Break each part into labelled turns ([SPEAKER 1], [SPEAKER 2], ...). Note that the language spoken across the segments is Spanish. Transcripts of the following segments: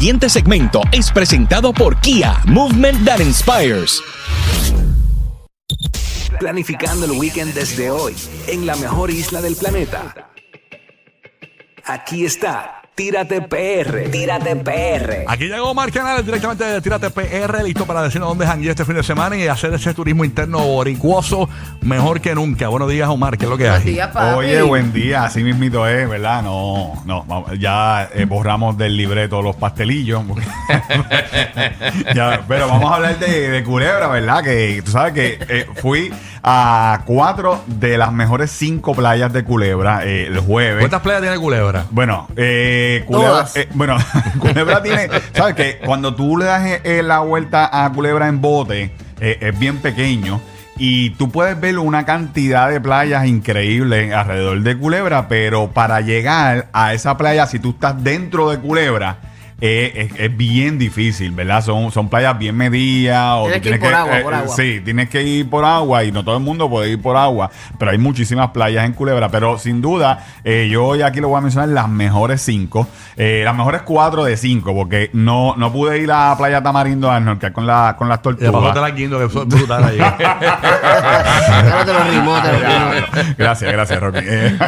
[SPEAKER 1] siguiente segmento es presentado por Kia, Movement That Inspires.
[SPEAKER 2] Planificando el weekend desde hoy en la mejor isla del planeta. Aquí está, Tírate PR, Tírate PR.
[SPEAKER 3] Aquí llegó Omar Canales directamente de Tírate PR, listo para decirnos dónde jangué este fin de semana y hacer ese turismo interno boricuoso mejor que nunca. Buenos días, Omar, ¿qué es lo que
[SPEAKER 4] Buenos
[SPEAKER 3] hay?
[SPEAKER 4] días, papi.
[SPEAKER 5] Oye, buen día, así mismito es, ¿verdad? No, no, ya eh, borramos del libreto los pastelillos. Ya, pero vamos a hablar de, de Culebra, ¿verdad? Que tú sabes que eh, fui a cuatro de las mejores cinco playas de Culebra eh, el jueves.
[SPEAKER 3] ¿Cuántas playas tiene Culebra?
[SPEAKER 5] Bueno, eh, Culebra,
[SPEAKER 4] Todas.
[SPEAKER 5] eh, bueno, Culebra tiene, ¿sabes qué? Cuando tú le das eh, eh, la vuelta a Culebra en bote, eh, es bien pequeño y tú puedes ver una cantidad de playas increíbles alrededor de Culebra, pero para llegar a esa playa, si tú estás dentro de Culebra, eh, es, es bien difícil, ¿verdad? Son, son playas bien medidas. o
[SPEAKER 4] Tienes que ir por agua, por agua.
[SPEAKER 5] Sí, tienes que ir por agua y no todo el mundo puede ir por agua, pero hay muchísimas playas en Culebra. Pero sin duda, eh, yo hoy aquí le voy a mencionar las mejores cinco, eh, las mejores cuatro de cinco, porque no, no pude ir a Playa Tamarindo a con, la, con las tortugas.
[SPEAKER 3] la guindo, que brutal allí.
[SPEAKER 4] Ya no te lo rimó, te lo rimó.
[SPEAKER 5] Gracias, gracias, Rocky. Eh,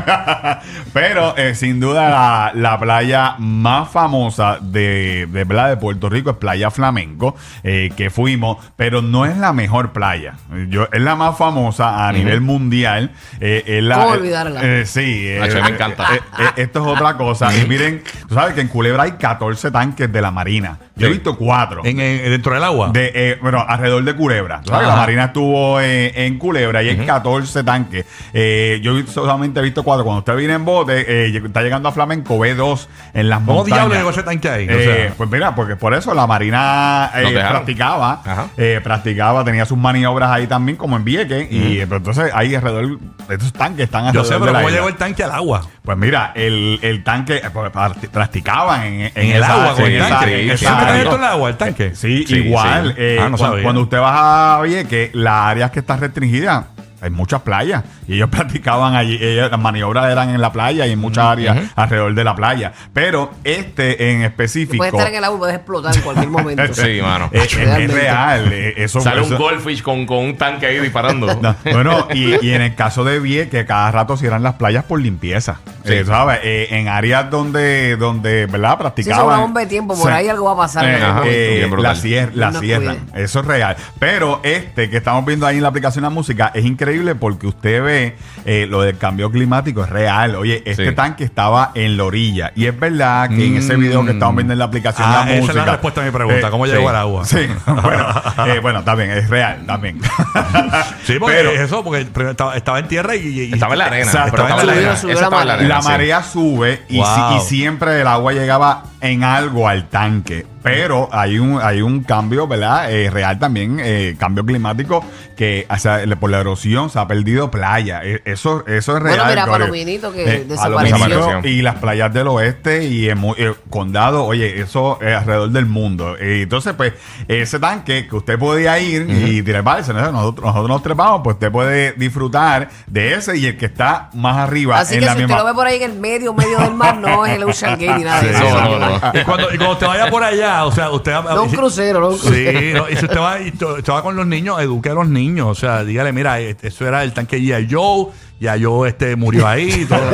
[SPEAKER 5] Pero eh, sin duda la, la playa más famosa de, de, ¿verdad? de Puerto Rico es Playa Flamenco, eh, que fuimos, pero no es la mejor playa. Yo, es la más famosa a nivel mundial. eh, es la-
[SPEAKER 4] ¿Cómo olvidarla?
[SPEAKER 5] eh, sí. eh,
[SPEAKER 6] me encanta.
[SPEAKER 5] eh, eh, esto es otra cosa. Y miren, tú sabes que en Culebra hay 14 tanques de la Marina. Yo he visto cuatro.
[SPEAKER 3] En- en- dentro del agua.
[SPEAKER 5] De, eh, bueno, alrededor de Culebra. Tú sabes la Marina estuvo eh, en Culebra y hay 14 tanques. Eh, yo solamente he visto cuatro. Cuando usted viene en bote, eh, está llegando a Flamenco, ve dos en las
[SPEAKER 3] ¿Cómo
[SPEAKER 5] montañas.
[SPEAKER 3] diablos llegó ese tanque ahí? O
[SPEAKER 5] Eh,
[SPEAKER 3] sea,
[SPEAKER 5] pues mira, porque por eso la Marina eh,
[SPEAKER 6] dejaron.
[SPEAKER 5] practicaba, eh, practicaba, tenía sus maniobras ahí también, como en Vieques, y eh, pero entonces ahí alrededor, estos tanques están
[SPEAKER 3] yo
[SPEAKER 5] alrededor
[SPEAKER 3] sé,
[SPEAKER 5] de
[SPEAKER 3] pero
[SPEAKER 5] la
[SPEAKER 3] ¿cómo
[SPEAKER 5] isla.
[SPEAKER 3] llegó el tanque al agua?
[SPEAKER 5] Pues mira, el, el tanque, pues, practi- practicaban en, en,
[SPEAKER 3] En el agua con
[SPEAKER 5] en
[SPEAKER 3] el tanque. ¿Siempre está del agua el tanque?
[SPEAKER 5] Sí, igual. eh,
[SPEAKER 3] Ah, no
[SPEAKER 5] cuando, usted va a Vieques, las áreas que están restringidas, hay muchas playas. Y ellos practicaban allí. ellos- las maniobras eran en la playa y en muchas áreas alrededor de la playa. Pero este en específico.
[SPEAKER 4] Puedes estar en el agua y puedes explotar en cualquier momento.
[SPEAKER 6] Sí, mano.
[SPEAKER 5] eh, es,
[SPEAKER 4] Realmente.
[SPEAKER 5] real. eh, Eso,
[SPEAKER 6] Sale un goldfish con, con un tanque ahí disparando.
[SPEAKER 5] No, bueno, y, y en el caso de Vieques, cada rato cierran las playas por limpieza.
[SPEAKER 6] Sí.
[SPEAKER 5] Eh, ¿sabes? Eh, en áreas donde, donde ¿verdad?
[SPEAKER 4] Si es
[SPEAKER 5] Practicaban.
[SPEAKER 4] una bomba de tiempo, por
[SPEAKER 5] Sí.
[SPEAKER 4] ahí algo va a pasar.
[SPEAKER 5] Eh,
[SPEAKER 6] Ajá.
[SPEAKER 5] eh, la, cier- la
[SPEAKER 4] No
[SPEAKER 5] cierran.
[SPEAKER 4] cuide.
[SPEAKER 5] Eso es real. Pero este que estamos viendo ahí en la aplicación de música es increíble porque usted ve eh, lo del cambio climático, es real. Oye, este
[SPEAKER 6] Sí.
[SPEAKER 5] tanque estaba en la orilla. Y es verdad que en ese video que estamos viendo en la aplicación
[SPEAKER 3] Ah,
[SPEAKER 5] de
[SPEAKER 3] esa es
[SPEAKER 5] música.
[SPEAKER 3] la respuesta a mi pregunta. ¿Cómo llegó al agua?
[SPEAKER 5] Sí, bueno, eh, bueno, también, es real, también.
[SPEAKER 3] Sí, porque
[SPEAKER 5] Pero-
[SPEAKER 3] eso, porque estaba, estaba en tierra y, y-
[SPEAKER 6] Estaba en la arena.
[SPEAKER 5] Exacto.
[SPEAKER 6] pero estaba en la arena.
[SPEAKER 4] subió la
[SPEAKER 6] la
[SPEAKER 4] marea.
[SPEAKER 6] arena.
[SPEAKER 5] la
[SPEAKER 6] sí.
[SPEAKER 5] marea sube y,
[SPEAKER 3] Wow.
[SPEAKER 5] si- y siempre el agua llegaba en algo al tanque. Pero hay un, hay un cambio, ¿verdad? Eh, real también, eh, cambio climático, que o sea, por la erosión se ha perdido playa. Eh, Eso, eso es real.
[SPEAKER 4] Bueno, mira. Palominito, que
[SPEAKER 5] Eh,
[SPEAKER 4] desapareció.
[SPEAKER 5] Y las playas del oeste y eh, condado, oye, eso es alrededor del mundo. Eh, entonces, pues, ese tanque que usted podía ir y treparse, ¿no? nosotros, nosotros nos trepamos, pues usted puede disfrutar de ese y el que está más arriba
[SPEAKER 4] Así
[SPEAKER 5] en
[SPEAKER 4] que
[SPEAKER 5] la
[SPEAKER 4] si
[SPEAKER 5] misma.
[SPEAKER 4] usted lo ve por ahí en el medio, medio del mar, no es el Ocean Gate ni nada de
[SPEAKER 3] Sí,
[SPEAKER 4] eso.
[SPEAKER 6] no, no, no.
[SPEAKER 3] Y cuando, y cuando usted vaya por allá, o sea, usted...
[SPEAKER 4] No un crucero, no un crucero.
[SPEAKER 3] Sí, no, y si usted va, y to- usted va con los niños, eduque a los niños. O sea, dígale, mira, eh, eso era el tanque G.I. Joe, ya yo este, murió ahí. y todo.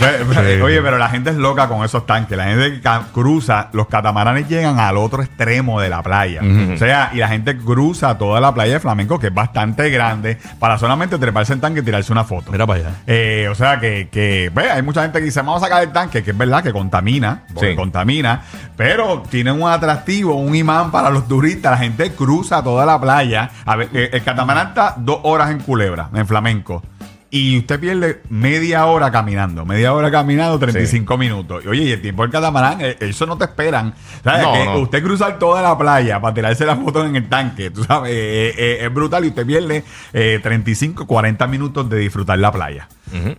[SPEAKER 5] Ve- ve- Oye, pero la gente es loca con esos tanques. La gente que ca- cruza, los catamaranes llegan al otro extremo de la playa. O sea, y la gente cruza toda la playa de Flamenco, que es bastante grande, para solamente treparse en tanque y tirarse una foto.
[SPEAKER 3] Mira para allá.
[SPEAKER 5] Eh, o sea que, que ve, hay mucha gente que dice, vamos a sacar el tanque, que es verdad que contamina, porque
[SPEAKER 6] Sí.
[SPEAKER 5] contamina, pero tiene un atractivo, un imán para los turistas. La gente cruza toda la playa. A ver, eh, el catamarán está dos horas en Culebra, en Flamenco. Y usted pierde media hora caminando, media hora caminando, 35 minutos. Y oye, y el tiempo del catamarán, eh, eso no te esperan. ¿Sabes?
[SPEAKER 6] No,
[SPEAKER 5] que
[SPEAKER 6] no.
[SPEAKER 5] Usted cruzar toda la playa para tirarse la foto en el tanque, tú sabes, eh, eh, es brutal y usted pierde eh, 35, 40 minutos de disfrutar la playa.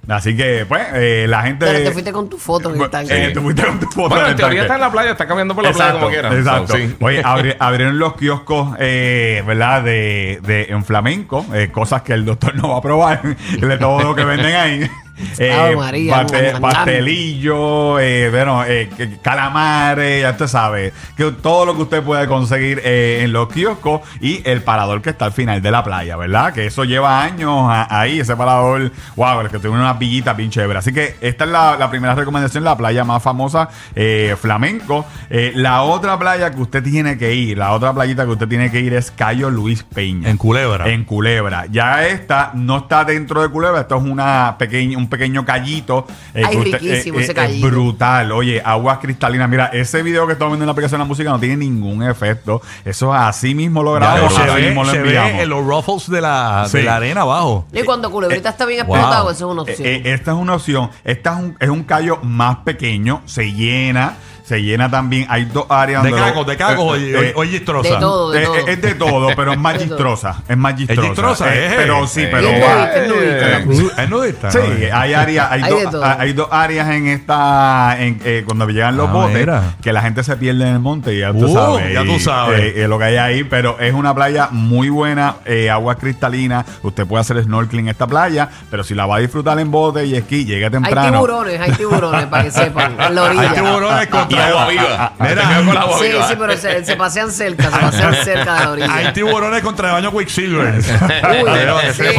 [SPEAKER 5] Así que, pues, eh, la gente.
[SPEAKER 4] Pero te fuiste con tu foto en el tanque.
[SPEAKER 5] Eh, te fuiste con tu foto
[SPEAKER 6] Bueno,
[SPEAKER 5] en el
[SPEAKER 6] teoría
[SPEAKER 5] tanque.
[SPEAKER 6] está en la playa, está caminando por la playa como quiera.
[SPEAKER 5] Exacto.
[SPEAKER 6] So, sí.
[SPEAKER 5] Oye, abri- abrieron los kioscos, eh, ¿verdad? De, de, en flamenco, eh, cosas que el doctor no va a probar, todo lo que venden ahí. eh,
[SPEAKER 4] María,
[SPEAKER 5] pastelillo, eh, bueno, eh, calamares, ya usted sabe, que todo lo que usted puede conseguir eh, en los kioscos y el parador que está al final de la playa, ¿verdad? Que eso lleva años ahí, ese parador, wow, el que tiene unas villitas bien chéveres. Así que esta es la, la primera recomendación, la playa más famosa, eh, Flamenco. Eh, la otra playa que usted tiene que ir, la otra playita que usted tiene que ir es Cayo Luis Peña.
[SPEAKER 3] En Culebra.
[SPEAKER 5] En Culebra. Ya esta no está dentro de Culebra, esto es una pequeña, un pequeño callito. eh,
[SPEAKER 4] Ay,
[SPEAKER 5] que usted-
[SPEAKER 4] riquísimo ese
[SPEAKER 5] es
[SPEAKER 4] callito.
[SPEAKER 5] brutal. Oye, aguas cristalinas. Mira, ese video que estamos viendo en la aplicación de la música no tiene ningún efecto. Eso es así mismo lo grabamos,
[SPEAKER 3] se
[SPEAKER 5] así
[SPEAKER 3] ve,
[SPEAKER 5] mismo lo
[SPEAKER 3] se
[SPEAKER 5] enviamos.
[SPEAKER 3] ve en los ruffles de la,
[SPEAKER 5] Sí.
[SPEAKER 3] de la arena abajo.
[SPEAKER 4] Y cuando Culebrita está bien
[SPEAKER 3] wow.
[SPEAKER 4] explotado, eso es una
[SPEAKER 5] Eh,
[SPEAKER 4] opción.
[SPEAKER 5] eh, esta es una opción. Esta es un, es un callo más pequeño, se llena. Se llena también. Hay dos áreas
[SPEAKER 3] De
[SPEAKER 5] donde lo-
[SPEAKER 3] cagos, de cagos
[SPEAKER 5] eh,
[SPEAKER 3] o-
[SPEAKER 5] eh,
[SPEAKER 3] o gistrosa.
[SPEAKER 4] De todo, de
[SPEAKER 5] Eh,
[SPEAKER 4] todo.
[SPEAKER 5] eh, Es de todo, pero es más gistrosa. Es más gistrosa.
[SPEAKER 3] gistrosa, eh.
[SPEAKER 5] Pero sí,
[SPEAKER 6] Eh.
[SPEAKER 5] pero
[SPEAKER 4] Y es
[SPEAKER 5] va-
[SPEAKER 4] nudista, es nudista.
[SPEAKER 3] ¿Es nudista?
[SPEAKER 5] Sí,
[SPEAKER 3] ¿no?
[SPEAKER 5] hay áreas, hay,
[SPEAKER 4] Hay de
[SPEAKER 5] dos,
[SPEAKER 4] todo.
[SPEAKER 5] hay dos áreas en esta, en, eh, cuando llegan los
[SPEAKER 3] Ah,
[SPEAKER 5] botes,
[SPEAKER 3] mira.
[SPEAKER 5] que la gente se pierde en el monte, y ya tú
[SPEAKER 3] Uh,
[SPEAKER 5] sabes.
[SPEAKER 3] ya tú
[SPEAKER 5] y,
[SPEAKER 3] sabes.
[SPEAKER 5] eh, eh, lo que hay ahí, pero es una playa muy buena, eh, agua cristalina, usted puede hacer snorkeling en esta playa, pero si la va a disfrutar en bote y esquí, llegue
[SPEAKER 4] Hay
[SPEAKER 5] temprano.
[SPEAKER 4] tiburones, hay tiburones, para que sepan, en la orilla.
[SPEAKER 3] Hay tiburones
[SPEAKER 6] Y
[SPEAKER 3] contra
[SPEAKER 6] agua viva.
[SPEAKER 3] Mira,
[SPEAKER 6] Te quedas con agua
[SPEAKER 4] Sí,
[SPEAKER 6] viva.
[SPEAKER 4] sí, pero se, se pasean cerca, se pasean cerca de la orilla.
[SPEAKER 3] Hay tiburones contra el baño Quicksilver.
[SPEAKER 4] Uy,
[SPEAKER 3] Pero que
[SPEAKER 4] sí, sí.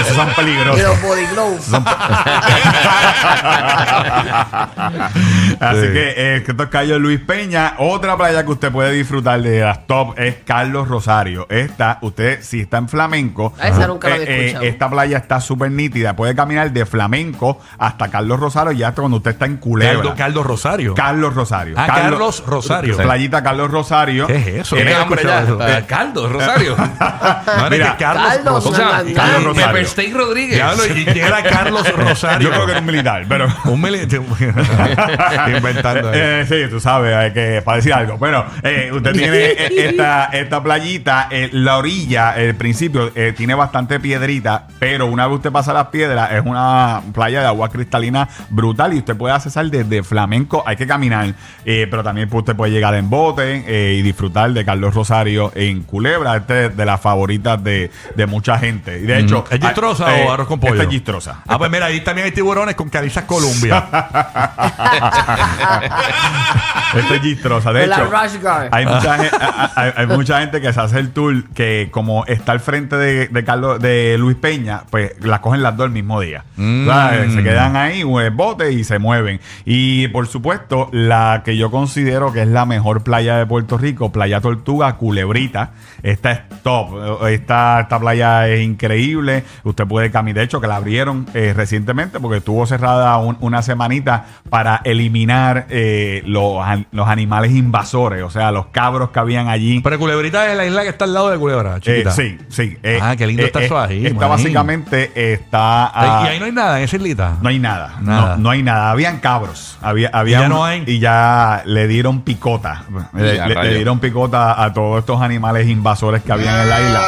[SPEAKER 5] Esos son
[SPEAKER 4] Y
[SPEAKER 5] peligrosos.
[SPEAKER 4] los body gloves.
[SPEAKER 5] Así
[SPEAKER 3] Sí.
[SPEAKER 5] que eh, que esto es Cayo Luis Peña. Otra playa que usted puede disfrutar de las top es Carlos Rosario. Esta, usted, si está en flamenco,
[SPEAKER 4] Ah, esa nunca la había
[SPEAKER 5] eh, eh,
[SPEAKER 4] escuchado.
[SPEAKER 5] esta playa está súper nítida. Puede caminar de flamenco hasta Carlos Rosario, ya hasta cuando usted está en Culebra.
[SPEAKER 3] Caldo, Caldo Rosario.
[SPEAKER 5] Carlos Rosario.
[SPEAKER 3] Ah, Carlos Rosario.
[SPEAKER 5] Playita Carlos Rosario.
[SPEAKER 3] ¿Qué es eso?
[SPEAKER 6] Tiene
[SPEAKER 3] Nunca he
[SPEAKER 6] hambre ya.
[SPEAKER 3] escuchado eso.
[SPEAKER 6] Está Caldo, Rosario.
[SPEAKER 3] No,
[SPEAKER 5] Mira,
[SPEAKER 3] Carlos
[SPEAKER 4] Carlos,
[SPEAKER 6] O
[SPEAKER 3] Rosario.
[SPEAKER 6] sea,
[SPEAKER 4] Carlos
[SPEAKER 6] Carlos
[SPEAKER 5] Rosario.
[SPEAKER 6] Rodríguez.
[SPEAKER 3] Diablo, ¿y era Carlos Rosario?
[SPEAKER 5] Yo creo que era un militar, pero.
[SPEAKER 3] Un militar. Inventando.
[SPEAKER 5] Eh, sí, tú sabes, hay que, para decir algo. Bueno, eh, usted tiene eh, esta, esta playita, eh, la orilla, el principio, eh, tiene bastante piedrita, pero una vez usted pasa las piedras, es una playa de agua cristalina brutal y usted puede accesar desde Flamenco, hay que caminar, eh, pero también pues, usted puede llegar en bote eh, y disfrutar de Carlos Rosario en Culebra, este es de las favoritas de, de mucha gente. Y de hecho,
[SPEAKER 3] ¿Es gistrosa
[SPEAKER 5] ah, eh,
[SPEAKER 3] o arroz con pollo?
[SPEAKER 5] Esta es gistrosa.
[SPEAKER 3] Ah, pues mira, ahí también hay tiburones con Carizas Columbia.
[SPEAKER 5] Esta es gistrosa. De hecho,
[SPEAKER 4] Rush Guard.
[SPEAKER 5] hay mucha, gen- hay, hay mucha gente que se hace el tour que como está al frente de, de Carlos de Luis Peña, pues la cogen las dos el mismo día.
[SPEAKER 3] Mm.
[SPEAKER 5] ¿Sabes? Se quedan ahí, el bote y se mueven. Y por supuesto, la que yo considero que es la mejor playa de Puerto Rico, Playa Tortuga, Culebrita. Esta es top. Esta, esta playa es increíble. Usted puede caminar. De hecho, que la abrieron eh, recientemente porque estuvo cerrada un- una semanita para eliminar eh, los, an- los animales invasores, o sea, los cabros que habían allí.
[SPEAKER 3] Pero Culebrita es la isla que está al lado de Culebra,
[SPEAKER 5] Eh,
[SPEAKER 3] chiquita.
[SPEAKER 5] sí, sí. eh,
[SPEAKER 3] Ah, qué lindo
[SPEAKER 5] eh,
[SPEAKER 3] está
[SPEAKER 5] eh,
[SPEAKER 3] eso ahí,
[SPEAKER 5] Esta
[SPEAKER 3] manín.
[SPEAKER 5] básicamente está. ah,
[SPEAKER 3] y ahí no hay nada en esa islita.
[SPEAKER 5] no hay nada,
[SPEAKER 3] Nada.
[SPEAKER 5] No, no hay nada. Habían cabros. Había, había
[SPEAKER 3] ya
[SPEAKER 5] un-
[SPEAKER 3] no hay?
[SPEAKER 5] Y ya le dieron picota. Le,
[SPEAKER 6] Ya,
[SPEAKER 5] le- le
[SPEAKER 6] rayo.
[SPEAKER 5] dieron picota a todos estos animales invasores que habían en la isla.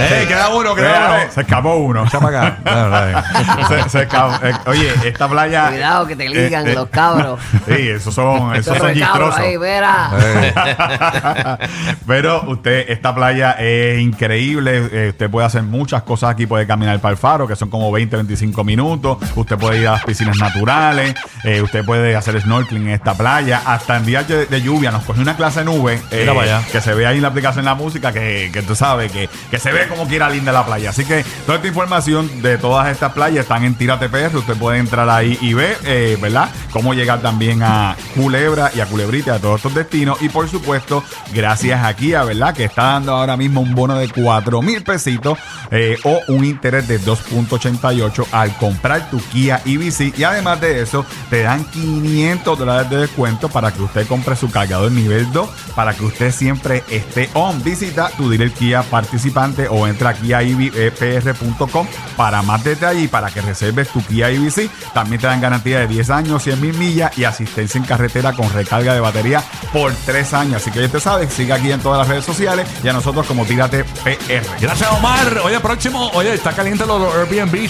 [SPEAKER 3] ¡Eh, queda uno, queda uno!
[SPEAKER 5] Se escapó uno.
[SPEAKER 3] Para acá.
[SPEAKER 5] Se, se escapó. Eh, oye, esta playa.
[SPEAKER 4] Cuidado que te ligan los cabros.
[SPEAKER 5] Sí, esos son, esos son gistrosos.
[SPEAKER 4] ahí, verá.
[SPEAKER 5] Pero usted, esta playa es increíble. eh, usted puede hacer muchas cosas aquí. Puede caminar para el faro, que son como 20, 25 minutos. Usted puede ir a las piscinas naturales. eh, usted puede hacer snorkeling en esta playa. Hasta en días de, de lluvia nos coge una clase de nube. eh,
[SPEAKER 3] Mira para allá.
[SPEAKER 5] que se ve ahí en la aplicación la música. Que, que tú sabes que, que se ve como quiera linda la playa. Así que toda esta información de todas estas playas están en Tírate PR. Usted puede entrar ahí y ver, eh, ¿verdad? Cómo llegar también a Culebra y a Culebrita, a todos estos destinos. Y por supuesto, gracias a Kia, ¿verdad? Que está dando ahora mismo un bono de 4 mil pesitos eh, o un interés de 2.88 al comprar tu Kia EV6. Y además de eso, te dan 500 dólares de descuento para que usted compre su cargador nivel 2, para que usted siempre esté on. Visita tu dealer Kia participante o entra aquí a kiaivpr.com para más detalles y para que reserves tu Kia EV6. También te dan garantía de 10 años, 100 mil millas y asistencia en carretera con recarga de batería por 3 años. Así que ya te sabes, sigue aquí en todas las redes sociales y a nosotros como Tírate PR.
[SPEAKER 3] Gracias, Omar. Oye, próximo. Oye, está caliente los Airbnb